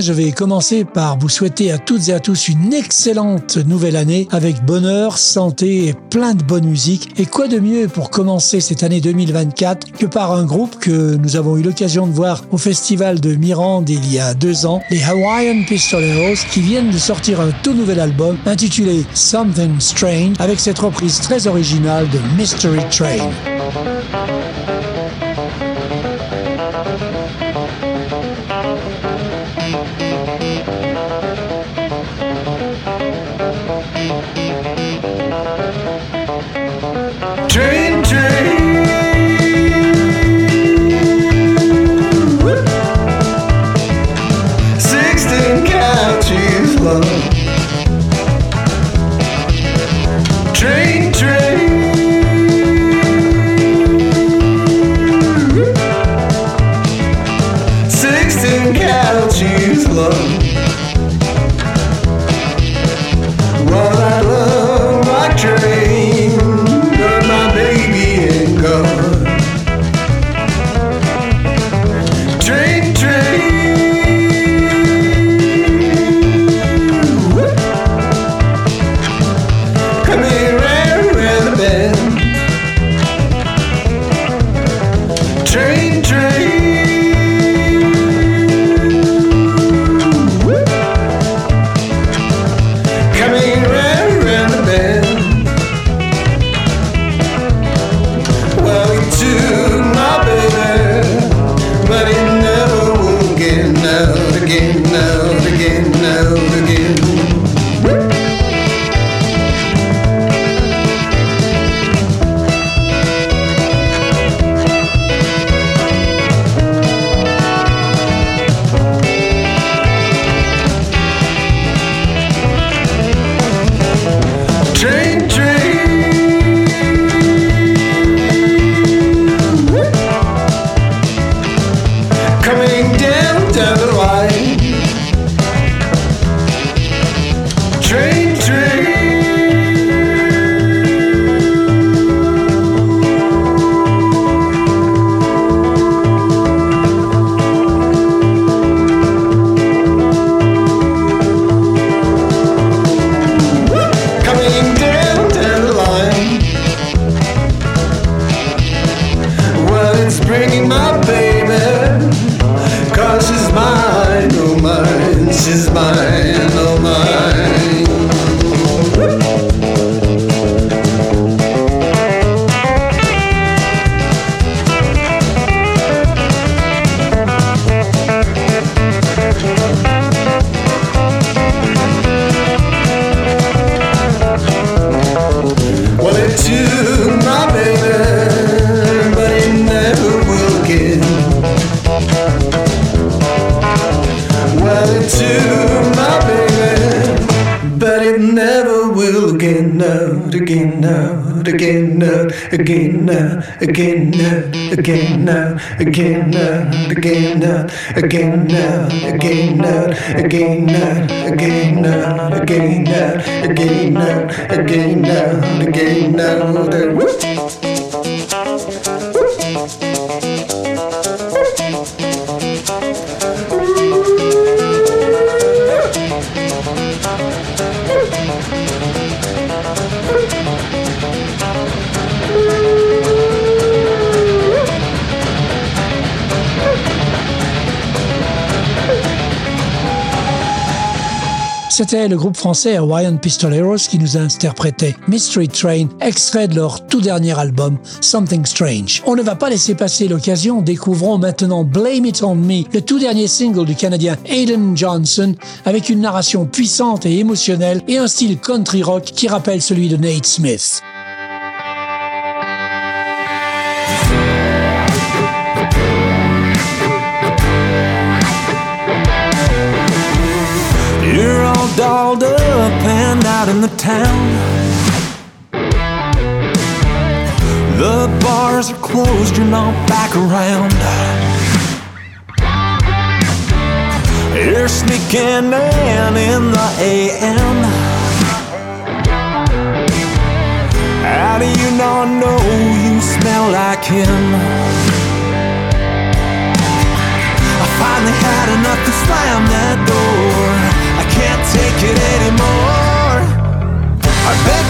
Je vais commencer par vous souhaiter à toutes et à tous une excellente nouvelle année avec bonheur, santé et plein de bonne musique. Et quoi de mieux pour commencer cette année 2024 que par un groupe que nous avons eu l'occasion de voir au festival de Mirande il y a deux ans, les Hawaiian Pistoleros, qui viennent de sortir un tout nouvel album intitulé Something Strange avec cette reprise très originale de Mystery Train. Again now, again now, again now, again now, again now, again now, again now, again now, again now, again now, again now, again now. C'était le groupe français Hawaiian Pistoleros qui nous a interprété Mystery Train, extrait de leur tout dernier album Something Strange. On ne va pas laisser passer l'occasion, découvrons maintenant Blame It On Me, le tout dernier single du Canadien Aiden Johnson, avec une narration puissante et émotionnelle et un style country rock qui rappelle celui de Nate Smith. Dolled up and out in the town. The bars are closed, you're not back around. You're sneaking in in the AM. How do you not know you smell like him? I finally had enough to slam that door. It anymore. I bet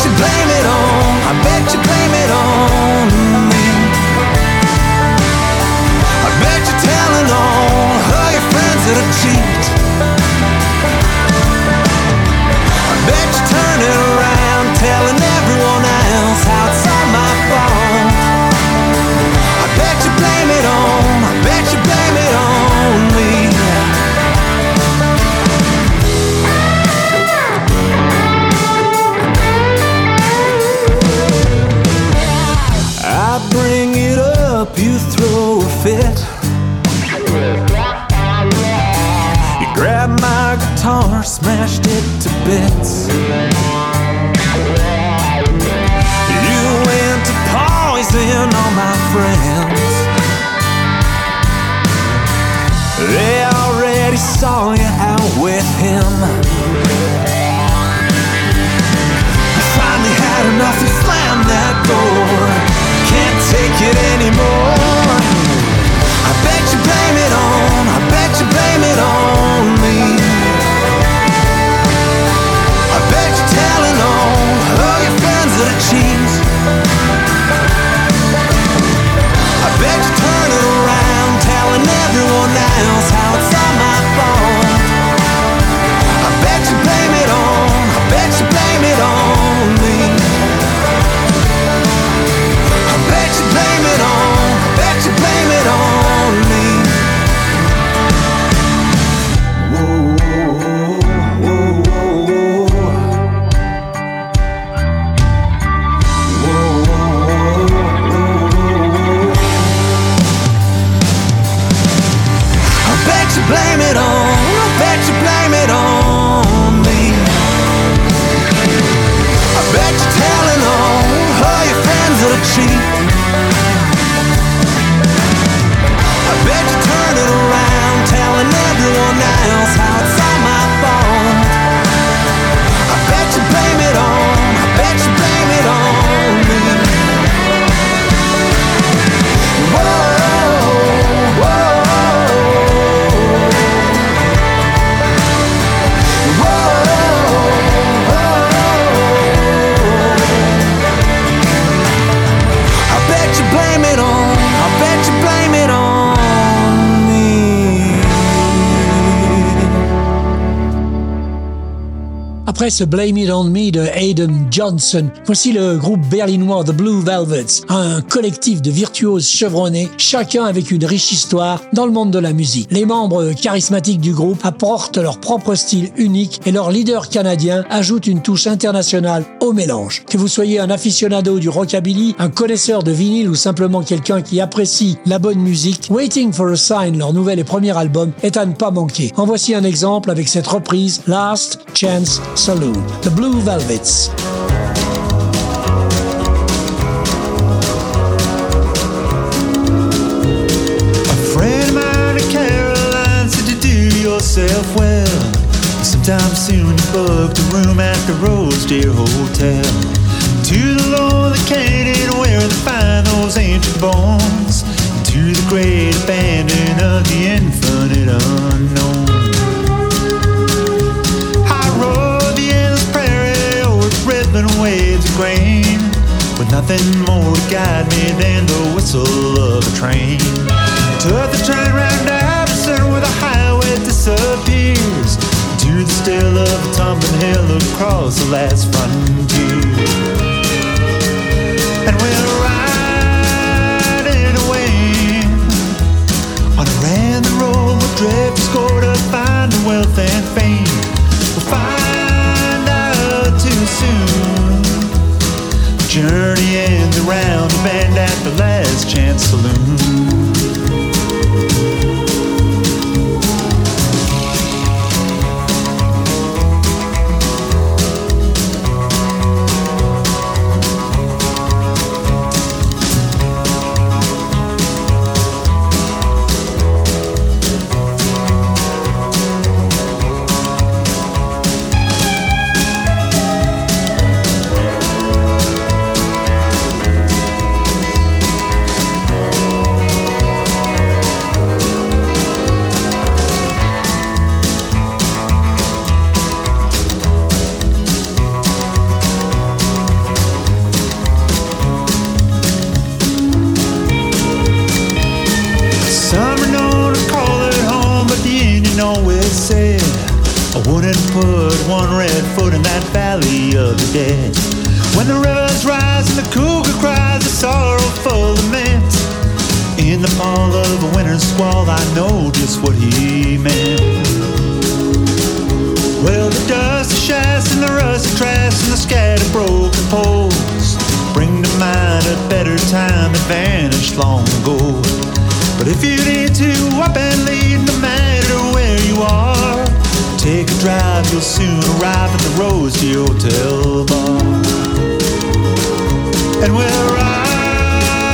ce Blame It On Me de Hayden Johnson, voici le groupe berlinois The Blue Velvets, un collectif de virtuoses chevronnés, chacun avec une riche histoire dans le monde de la musique. Les membres charismatiques du groupe apportent leur propre style unique et leur leader canadien ajoute une touche internationale au mélange. Que vous soyez un aficionado du rockabilly, un connaisseur de vinyle ou simplement quelqu'un qui apprécie la bonne musique, Waiting for a Sign, leur nouvel et premier album, est à ne pas manquer. En voici un exemple avec cette reprise Last Chance Saloon, the Blue Velvets. A friend of mine in Caroline said to do yourself well. Sometime soon you booked a room at the Rosedale Hotel. To the Canaan where they find those ancient bones. To the great abandon of the infinite unknown. Grain with nothing more to guide me than the whistle of a train. Took the train round Davison where the highway disappears to the still of a tumbling hill across the last frontier. And we're riding away on a random road with drifters go to find wealth and fame. We'll find out too soon journey ends around the bend at the last chance saloon. One red foot in that valley of the dead. When the rivers rise and the cougar cries a sorrowful lament. In the fall of a winter squall, I know just what he meant. Well, the dust, the shafts, and the rust, the trash, and the scattered broken poles bring to mind a better time that vanished long ago. But if you need to up and leave, no matter where you are, take a drive, you'll soon arrive at the Rose Hotel bar. And we're riding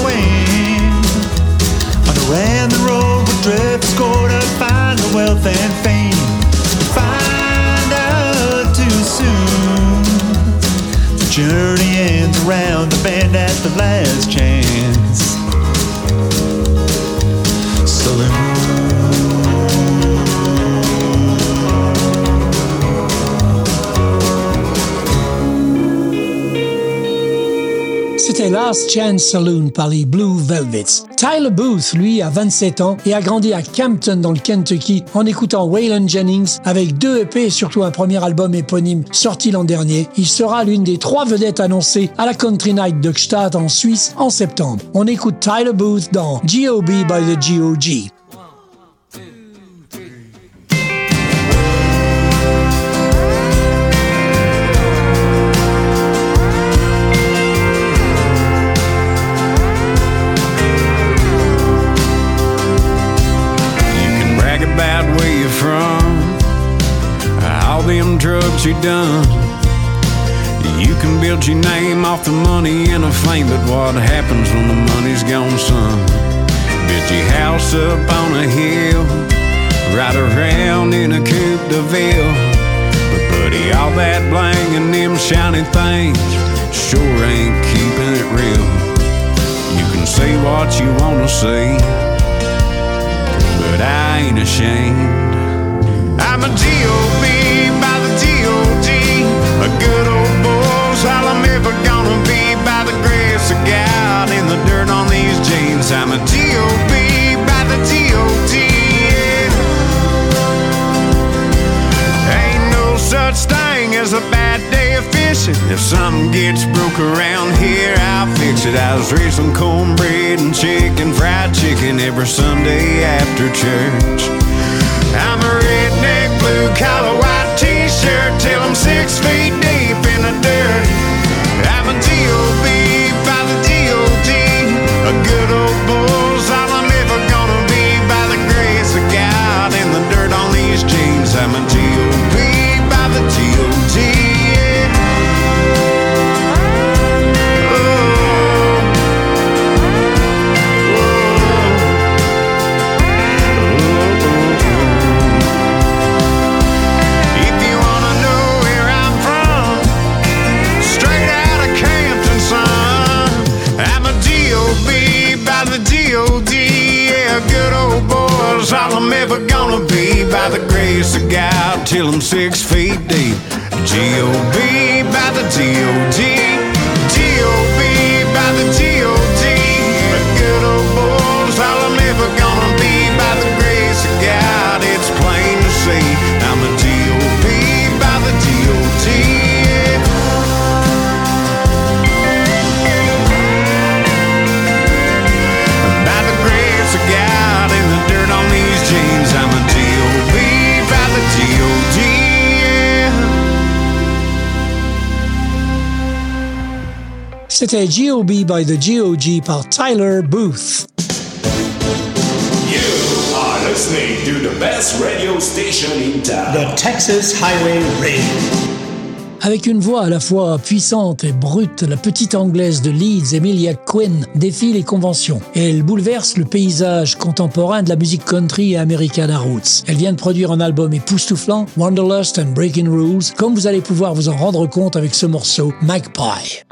away on a random road with drift score to find the wealth and fame. Find out too soon. The journey ends around the bend at the last chance. Last Chance Saloon par les Blue Velvets. Tyler Booth, lui, a 27 ans et a grandi à Campton dans le Kentucky en écoutant Waylon Jennings avec deux EP et surtout un premier album éponyme sorti l'an dernier. Il sera l'une des trois vedettes annoncées à la Country Night de Gstaad en Suisse en septembre. On écoute Tyler Booth dans G.O.B. by the G.O.G. you done. You can build your name off the money and the fame, but what happens when the money's gone, son? Build your house up on a hill, ride around in a coupe de ville. But buddy, all that bling and them shiny things sure ain't keeping it real. You can say what you wanna say but I ain't ashamed. I'm a G.O.B. by the G.O.D. A good old boy's all I'm ever gonna be by the grace of God in the dirt on these jeans. I'm a G.O.B. by the G.O.D. Ain't no such thing as a bad day of fishing. If something gets broke around here, I'll fix it. I was raising cornbread and chicken, fried chicken every Sunday after church. C'était G.O.B. by the G.O.G. par Tyler Booth. You are listening to the best radio station in town. The Texas Highway Radio. Avec une voix à la fois puissante et brute, la petite anglaise de Leeds, Emilia Quinn, défie les conventions. Elle bouleverse le paysage contemporain de la musique country et Americana Roots. Elle vient de produire un album époustouflant, Wanderlust and Breaking Rules, comme vous allez pouvoir vous en rendre compte avec ce morceau, Magpie.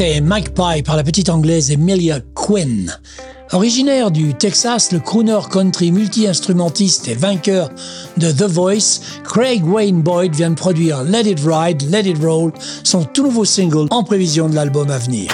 C'était Magpie par la petite anglaise Emilia Quinn. Originaire du Texas, le crooner country multi-instrumentiste et vainqueur de The Voice, Craig Wayne Boyd vient de produire Let It Ride, Let It Roll, son tout nouveau single en prévision de l'album à venir.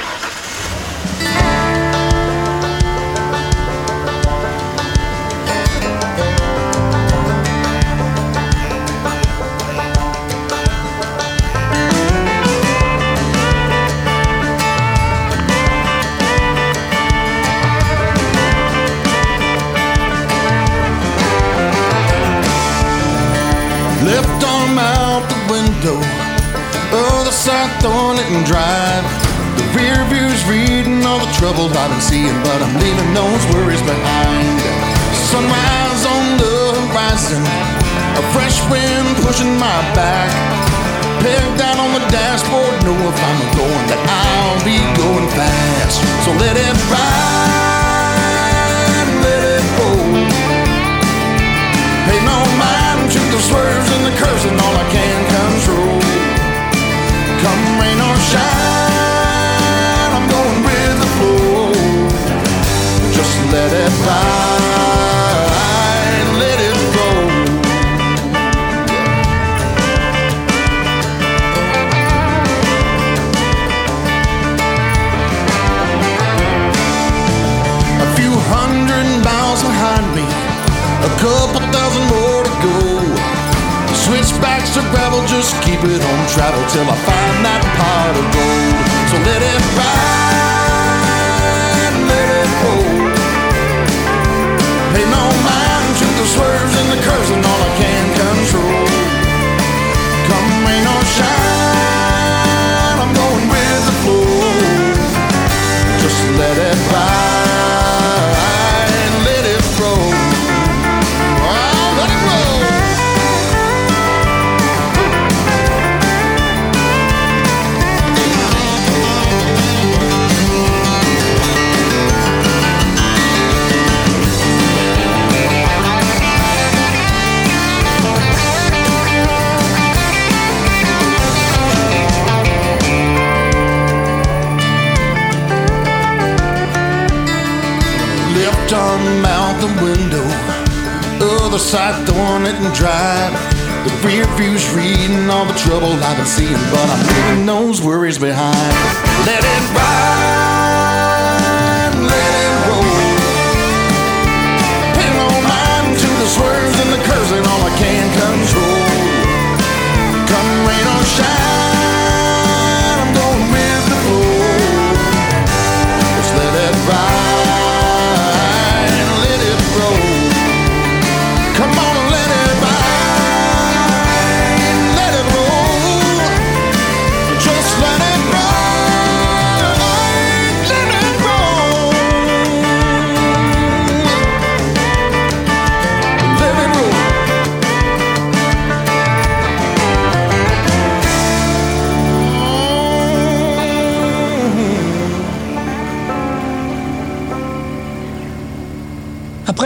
till I find that pot of gold. So let it ride. outside throwing it and drive. The rear view's reading all the trouble I've been seeing, but I'm leaving those worries behind. Let it ride.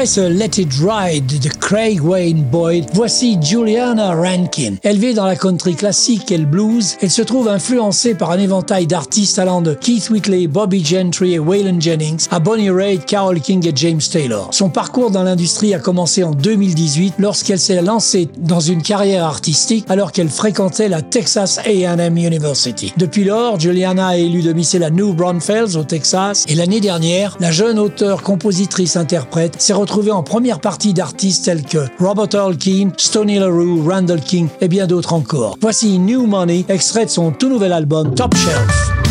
Après ce Let It Ride de Craig Wayne Boyd, voici Juliana Rankin. Élevée dans la country classique et le blues, elle se trouve influencée par un éventail d'artistes allant de Keith Whitley, Bobby Gentry et Waylon Jennings à Bonnie Raitt, Carole King et James Taylor. Son parcours dans l'industrie a commencé en 2018 lorsqu'elle s'est lancée dans une carrière artistique alors qu'elle fréquentait la Texas A&M University. Depuis lors, Juliana a élu domicile à New Braunfels au Texas et l'année dernière, la jeune auteure, compositrice, interprète s'est retrouvée retrouver en première partie d'artistes tels que Robert Earl Keane, Stony LaRue, Randall King et bien d'autres encore. Voici New Money, extrait de son tout nouvel album Top Shelf.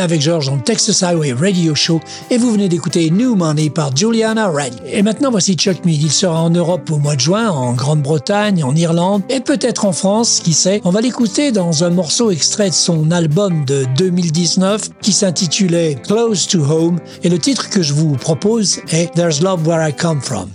Avec George dans Texas Highway Radio Show et vous venez d'écouter New Money par Juliana Reid. Et maintenant voici Chuck Mead. Il sera en Europe au mois de juin, en Grande-Bretagne, en Irlande et peut-être en France, qui sait. On va l'écouter dans un morceau extrait de son album de 2019 qui s'intitulait Close to Home et le titre que je vous propose est There's Love Where I Come From.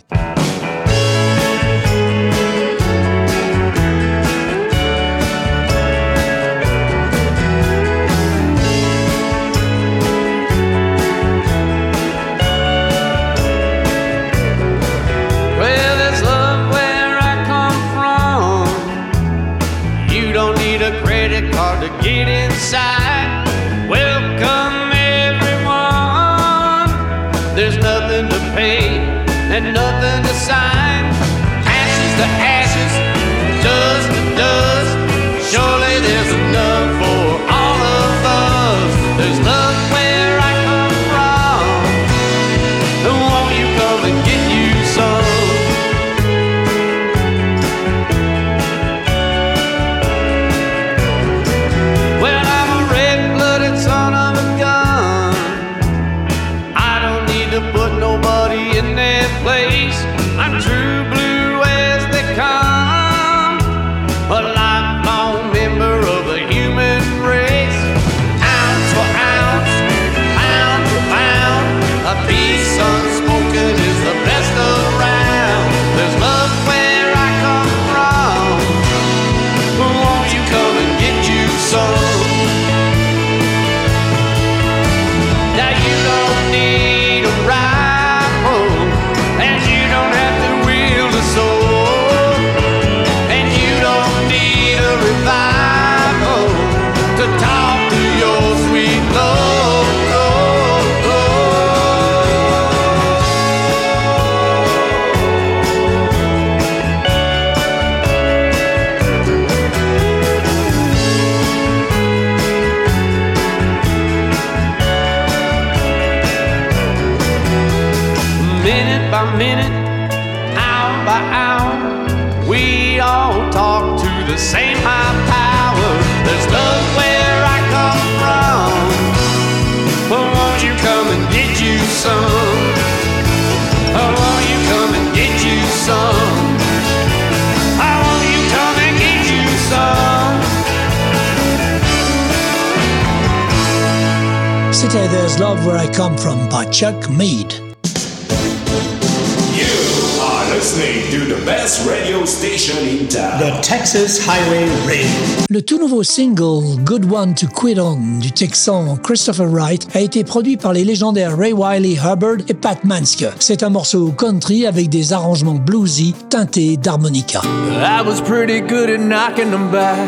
Listening to the best radio station in town. The Texas Highway Radio. Le tout nouveau single Good One to Quit On du Texan Christopher Wright a été produit par les légendaires Ray Wiley Hubbard et Pat Manske. C'est un morceau country avec des arrangements bluesy teintés d'harmonica. I was pretty good at knocking them back,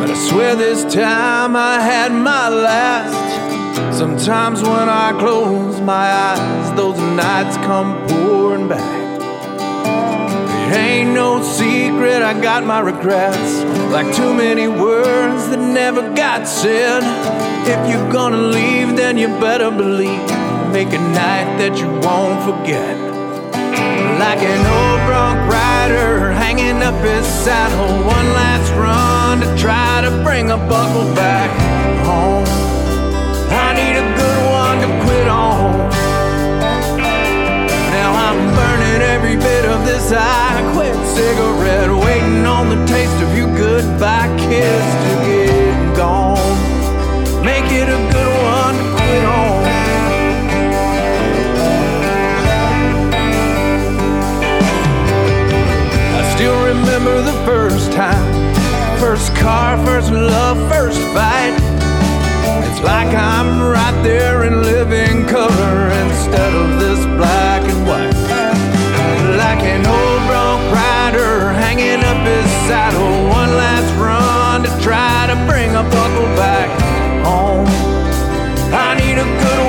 but I swear this time I had my last. Sometimes when I close my eyes, those nights come pouring back. Ain't no secret, I got my regrets. Like too many words that never got said. If you're gonna leave, then you better believe. Make a night that you won't forget. Like an old bronc rider hanging up his saddle. One last run to try to bring a buckle back home. Every bit of this I quit cigarette, waiting on the taste of your goodbye kiss to get gone. Make it a good one to quit on. I still remember the first time, first car, first love, first fight. It's like I'm right there in living color instead of this black and white. Buckle back home. I need a good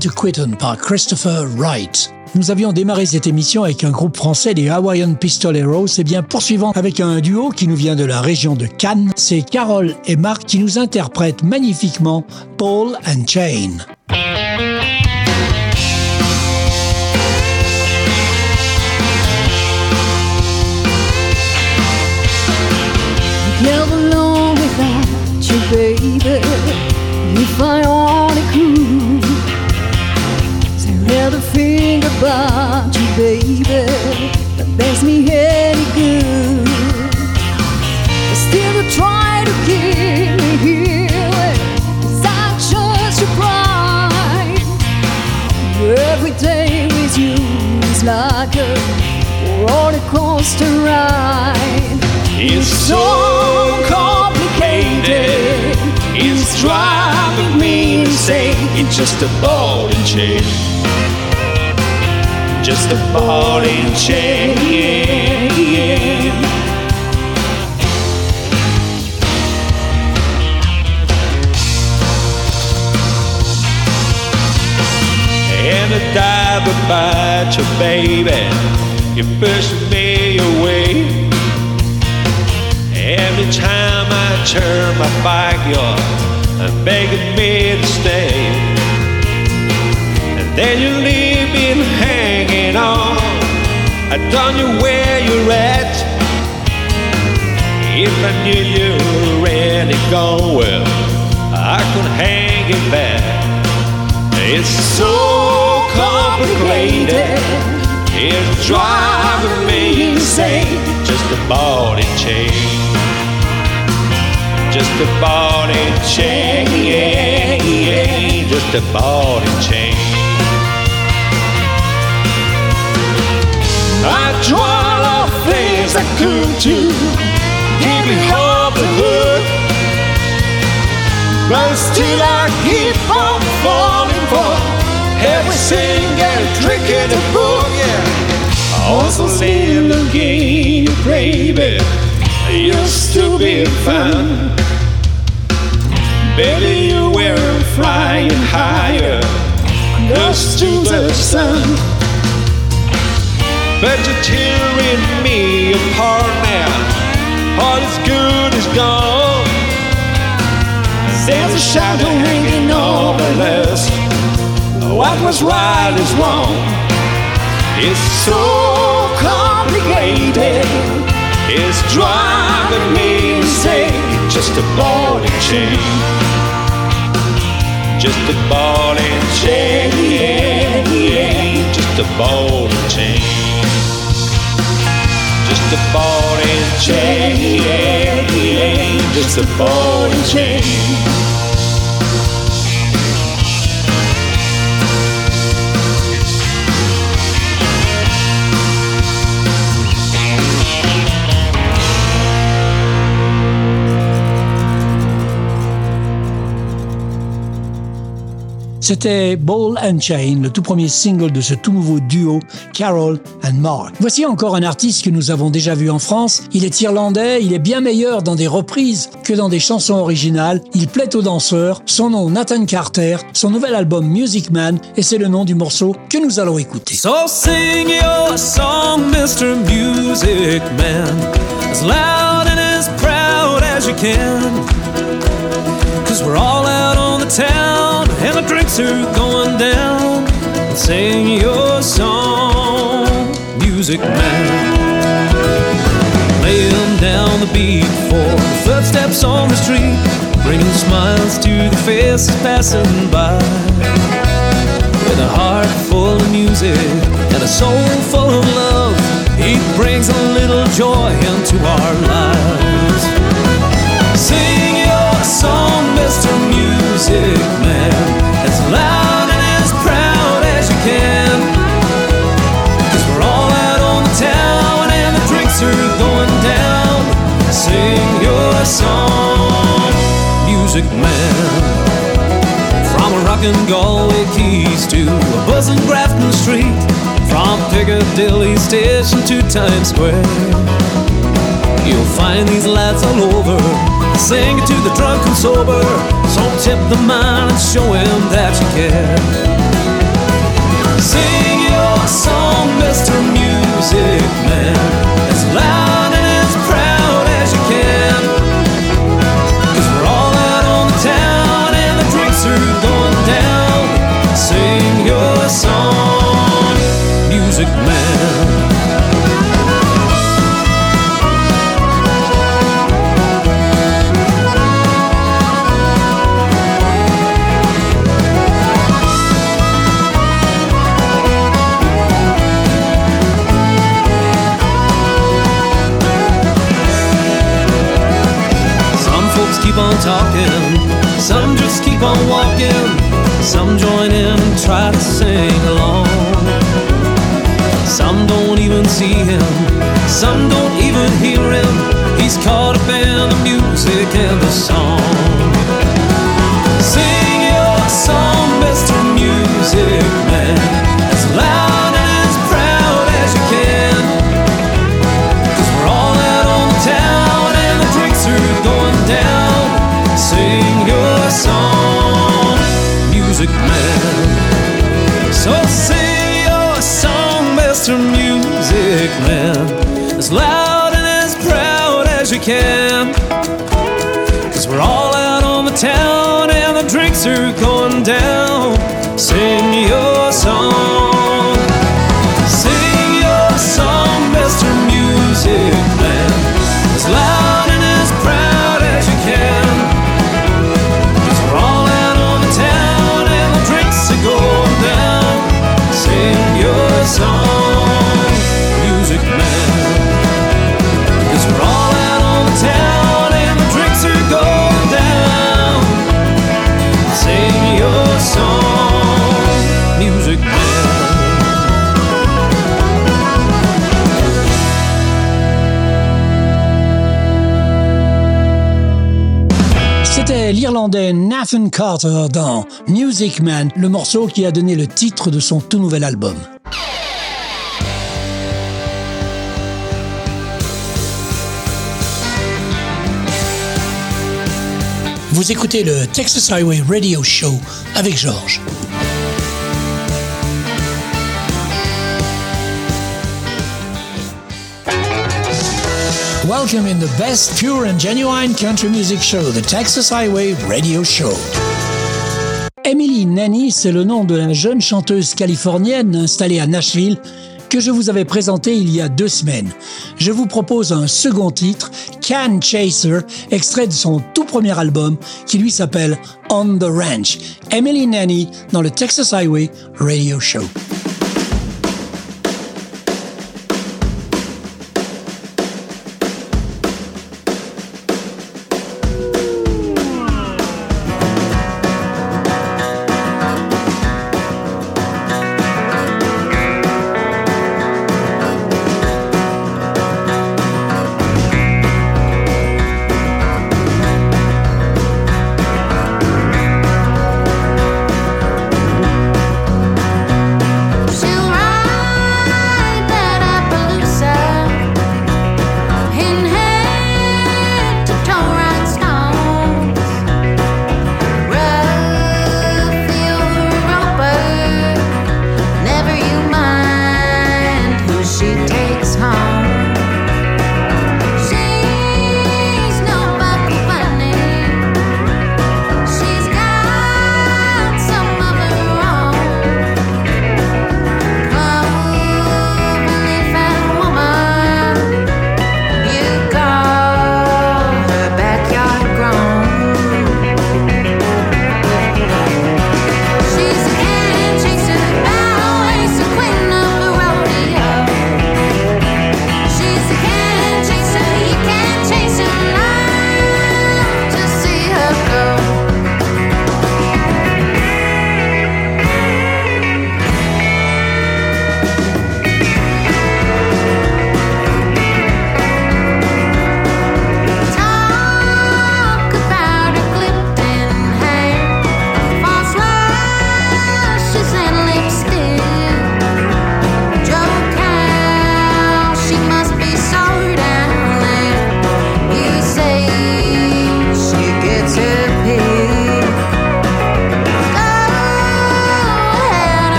to par Christopher Wright. Nous avions démarré cette émission avec un groupe français, les Hawaiian Pistoleros. Et bien, poursuivant avec un duo qui nous vient de la région de Cannes, c'est Carole et Marc qui nous interprètent magnifiquement Paul and Chain. Think about you, baby. That does me any good. Still, you try to keep me here. Is that just your pride? Every day with you is like a roller coaster ride. It's so complicated. It's driving me insane. It's just a ball and chain. Just a ball and chain. And a diver bite you, baby. You push me away. Every time I turn my back, you're begging me to stay. And then you leave me hanging on. I don't know where you're at. If I knew you were really gone, well, I could hang it back. It's so complicated. It's driving me insane. Just a and chain. Just a and chain. Just a ball and I tried all things I could to give me hope and hood. But still I keep on falling for every single trick in the book. Yeah. I Also still again, baby, used to be fun. Baby, you were flying higher, close to the sun. But you're tearing me apart now. All is good is gone. There's a shadow hanging over us. What was right is wrong. It's so complicated. It's driving me insane. Just a ball and chain. Just a ball and chain. Just a ball and chain. Just a ball and chain. Just a ball and chain. C'était Ball and Chain, le tout premier single de ce tout nouveau duo Carol and Mark. Voici encore un artiste que nous avons déjà vu en France. Il est irlandais, il est bien meilleur dans des reprises que dans des chansons originales. Il plaît aux danseurs. Son nom Nathan Carter, son nouvel album Music Man et c'est le nom du morceau que nous allons écouter. So sing your song, Mr. Music Man, as loud and as proud as you can. Cause we're all out on the town and the drinks are going down. Sing your song, Music Man. Laying down the beat for the footsteps on the street, bringing smiles to the faces passing by. With a heart full of music and a soul full of love, he brings a little joy into our lives. Music Man. From a rock talking Galway quays to a buzzing Grafton Street from Piccadilly Station to Times Square. You'll find these lads all over singing to the drunk and sober. So tip the man and show him that you care. Sing your song, Mr. Music Music Man. Some folks keep on talking, some just keep on walking, some join in and try to see him, some don't even hear him. He's caught up in the music and the song. Nathan Carter dans Music Man, le morceau qui a donné le titre de son tout nouvel album. Vous écoutez le Texas Highway Radio Show avec Georges. Welcome in the best pure and genuine country music show, the Texas Highway Radio Show. Emily Nanny, c'est le nom de la jeune chanteuse californienne installée à Nashville que je vous avais présenté il y a deux semaines. Je vous propose un second titre, Can Chaser, extrait de son tout premier album qui lui s'appelle On the Ranch. Emily Nanny dans le Texas Highway Radio Show.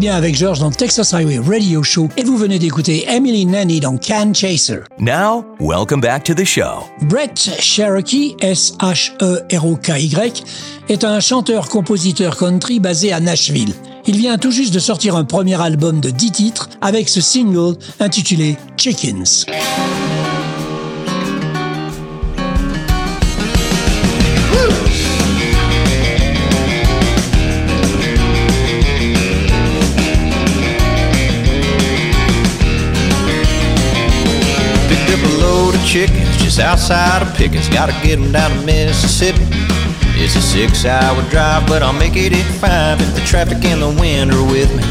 Bien avec George dans Texas Highway Radio Show et vous venez d'écouter Emily Nanny dans Can Chaser. Now, welcome back to the show. Brett Cherokee, S-H-E-R-O-K-Y, est un chanteur-compositeur country basé à Nashville. Il vient tout juste de sortir un premier album de 10 titres avec ce single intitulé Chickens. Chickens just outside of Pickens. Gotta get them down to Mississippi. It's a six hour drive, but I'll make it in five if the traffic and the wind are with me.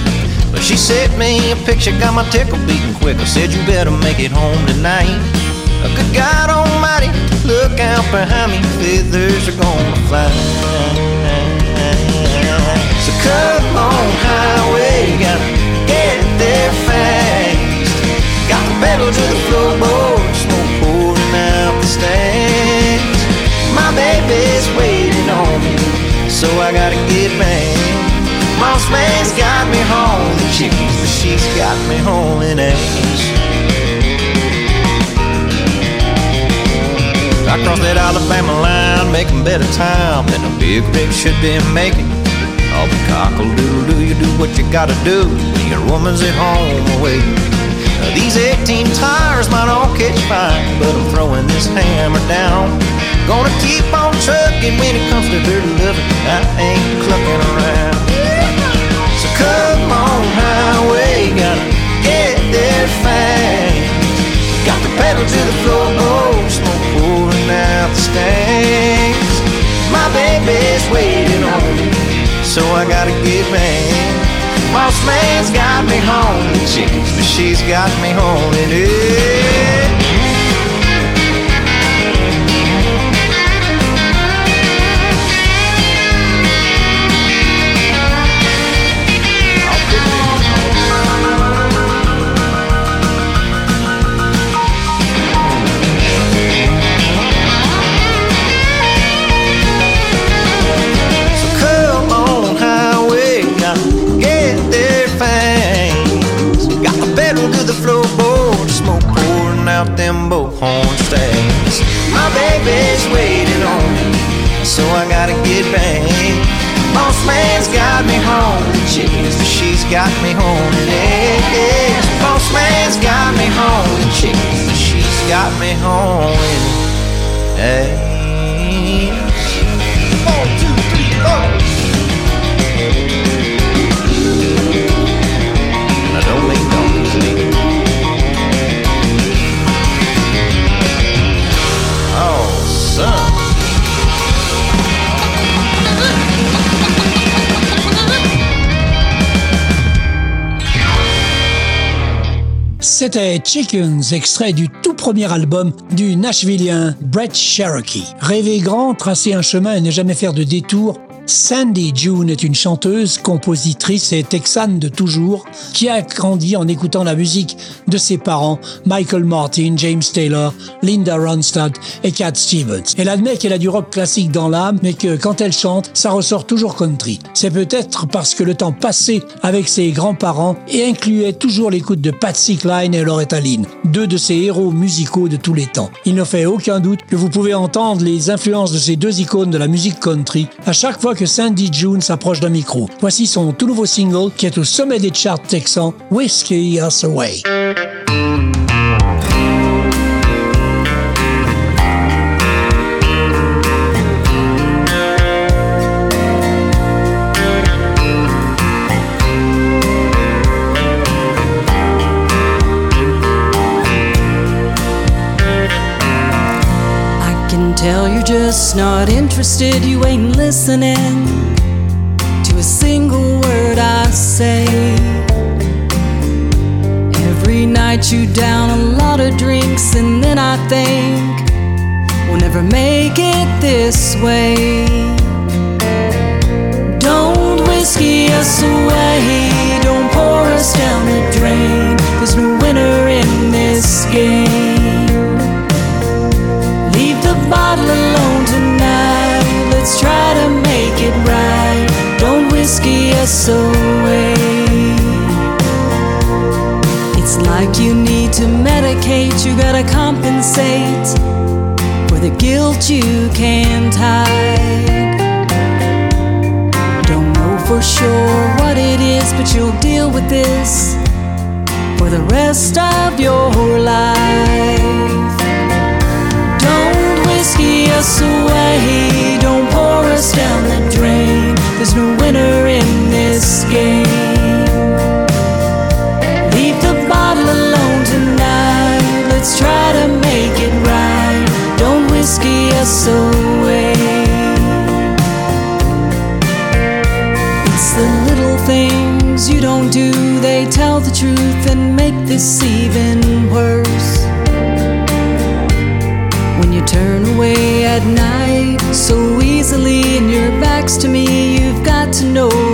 But she sent me a picture, got my tickle beating quick. I said, You better make it home tonight. Good God Almighty, look out behind me, feathers are gonna fly. So come on, highway, gotta get there fast. Got the pedal to the floorboard, the stands. My baby's waiting on me, so I gotta get back. Moss man's got me home in chickens, but she's got me home in eggs. I crossed that Alabama line, making better time than a big rig should be making. Oh, but cockle doodle do, you do what you gotta do when your woman's at home waiting. Now, these 18 tires might all catch fire, but I'm throwing this hammer down. Gonna keep on trucking when it comes to dirty loving. I ain't clucking around. So come on, highway, gotta get there fast. Got the pedal to the floorboard, oh, smoke pouring out the stands. My baby's waiting on me, so I gotta get back. Boss man's got me home in chickens, but she's got me home got me home in eggs. Boss man's got me home in chickens, she's got me home in eggs. C'était Chickens, extrait du tout premier album du Nashvillien Brett Cherokee. Rêver grand, tracer un chemin et ne jamais faire de détour, Sandy June est une chanteuse, compositrice et texane de toujours qui a grandi en écoutant la musique de ses parents, Michael Martin, James Taylor, Linda Ronstadt et Cat Stevens. Elle admet qu'elle a du rock classique dans l'âme, mais que quand elle chante, ça ressort toujours country. C'est peut-être parce que le temps passé avec ses grands-parents et incluait toujours l'écoute de Patsy Cline et Loretta Lynn, deux de ses héros musicaux de tous les temps. Il ne fait aucun doute que vous pouvez entendre les influences de ces deux icônes de la musique country à chaque fois que Sandy June s'approche d'un micro. Voici son tout nouveau single qui est au sommet des charts texans, Whiskey Us Away. Not interested, you ain't listening to a single word I say. Every night you down a lot of drinks, and then I think we'll never make it this way. Don't whiskey us away, don't pour us down the us away. It's like you need to medicate, you gotta compensate for the guilt you can't hide. Don't know for sure what it is, but you'll deal with this for the rest of your life. Don't whiskey us away, don't pour us down the drain. There's no winner in this game. Leave the bottle alone tonight. Let's try to make it right. Don't whiskey us away. It's the little things you don't do, they tell the truth and make this even worse. When you turn away at night so easily and your back's to me, you've got to know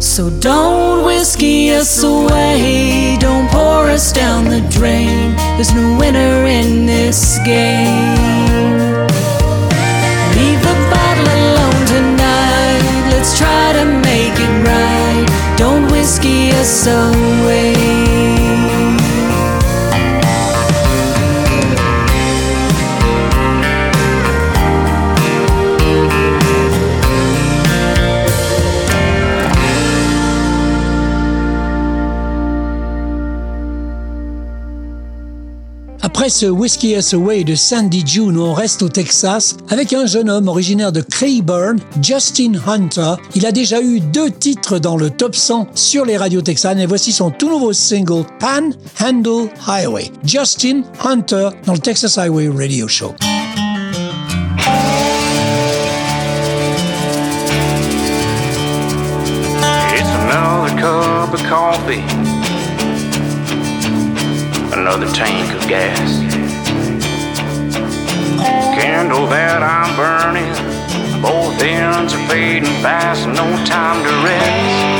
So don't whiskey us away, don't pour us down the drain. There's no winner in this game. Us away. Ce Whiskey Us Away de Sandy June, on reste au Texas avec un jeune homme originaire de Clayburn, Justin Hunter. Il a déjà eu deux titres dans le top 100 sur les radios texanes et voici son tout nouveau single Panhandle Highway. Justin Hunter dans le Texas Highway Radio Show. It's another cup of coffee, another tank of gas. Candle that I'm burning, both ends are fading fast, no time to rest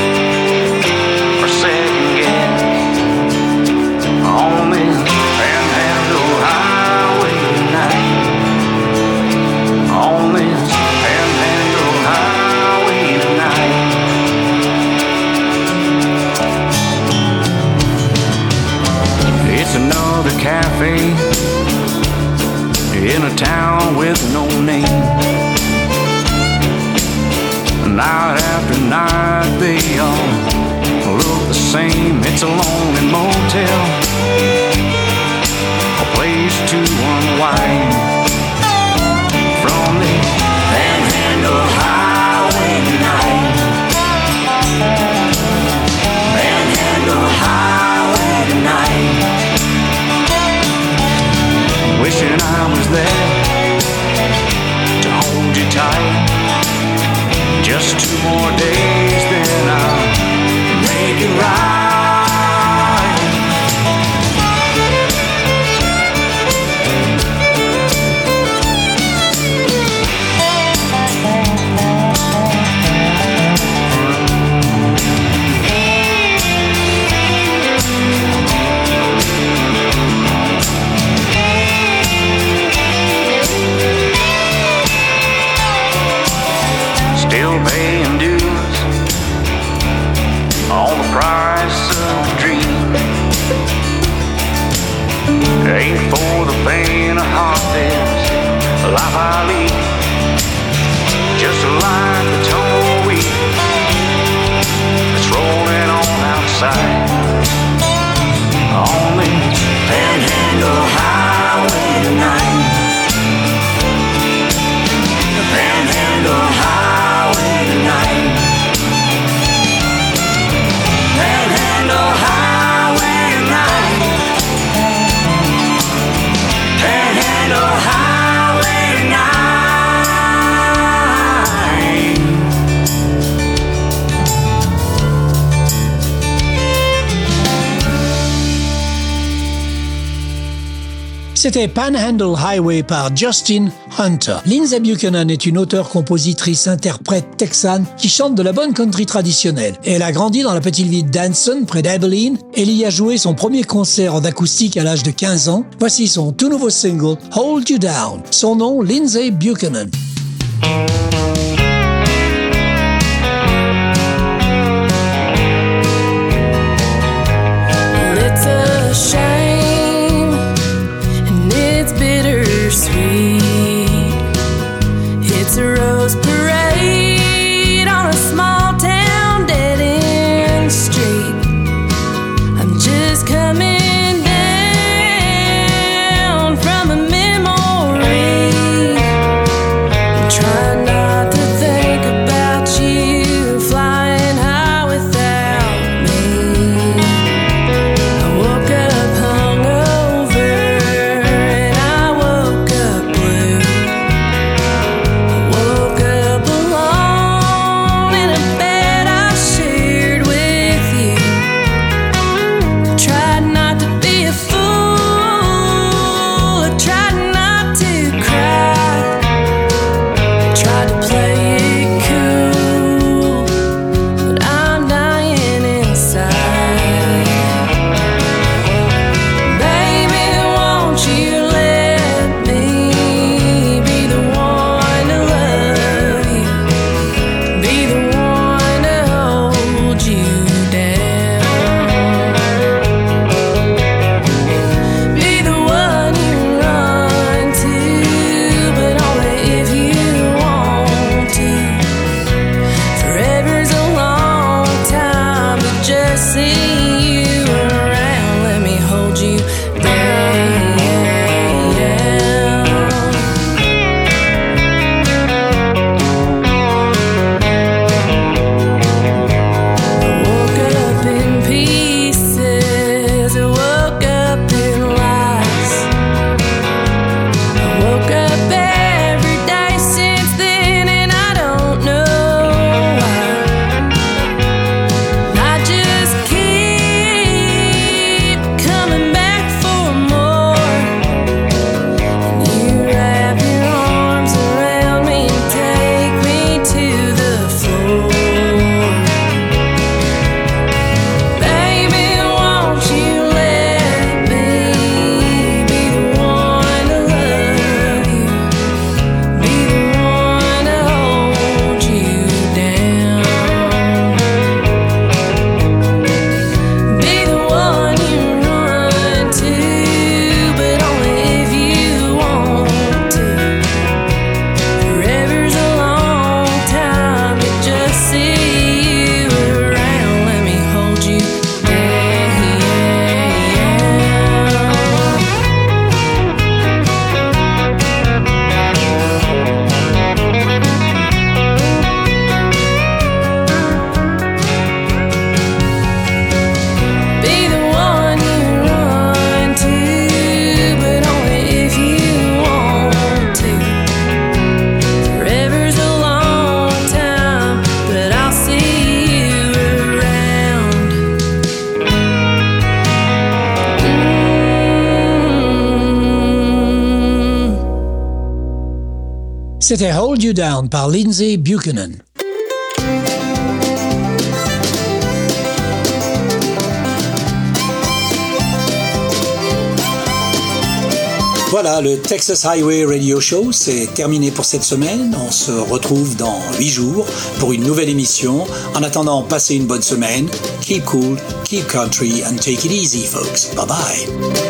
cafe in a town with no name. Night after night, they all look the same. It's a lonely motel, a place to unwind Wishing I was there to hold you tight. Just two more days, then I'll make it right. C'était Panhandle Highway par Justin Hunter. Lindsay Buchanan est une auteure, compositrice, interprète texane qui chante de la bonne country traditionnelle. Elle a grandi dans la petite ville d'Anson, près d'Abilene. Elle y a joué son premier concert en acoustique à l'âge de 15 ans. Voici son tout nouveau single, Hold You Down. Son nom, Lindsay Buchanan. C'était Hold You Down par Lindsay Buchanan. Voilà, le Texas Highway Radio Show, c'est terminé pour cette semaine. On se retrouve dans 8 jours pour une nouvelle émission. En attendant, passez une bonne semaine. Keep cool, keep country, and take it easy, folks. Bye bye.